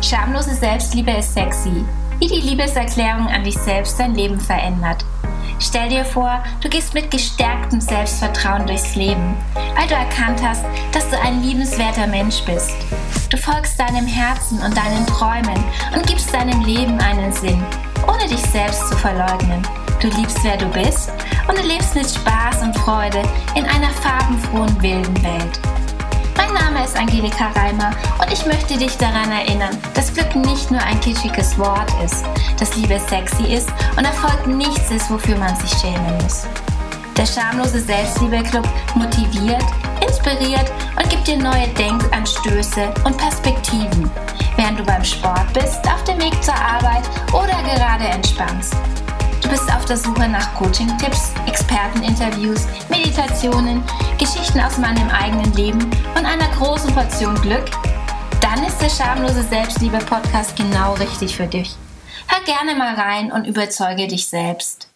Schamlose Selbstliebe ist sexy. Wie die Liebeserklärung an dich selbst dein Leben verändert. Stell dir vor, du gehst mit gestärktem Selbstvertrauen durchs Leben, weil du erkannt hast, dass du ein liebenswerter Mensch bist. Du folgst deinem Herzen und deinen Träumen und gibst deinem Leben einen Sinn, ohne dich selbst zu verleugnen. Du liebst, wer du bist und du lebst mit Spaß und Freude in einer farbenfrohen, wilden Welt. Angelika Reimer und ich möchte dich daran erinnern, dass Glück nicht nur ein kitschiges Wort ist, dass Liebe sexy ist und Erfolg nichts ist, wofür man sich schämen muss. Der schamlose Selbstliebe-Club motiviert, inspiriert und gibt dir neue Denkanstöße und Perspektiven, während du beim Sport bist, auf dem Weg zur Arbeit oder gerade entspannst. Du bist auf der Suche nach Coaching-Tipps, Experteninterviews, Meditationen, Geschichten aus meinem eigenen Leben und einer großen Portion Glück? Dann ist der schamlose Selbstliebe-Podcast genau richtig für dich. Hör gerne mal rein und überzeuge dich selbst.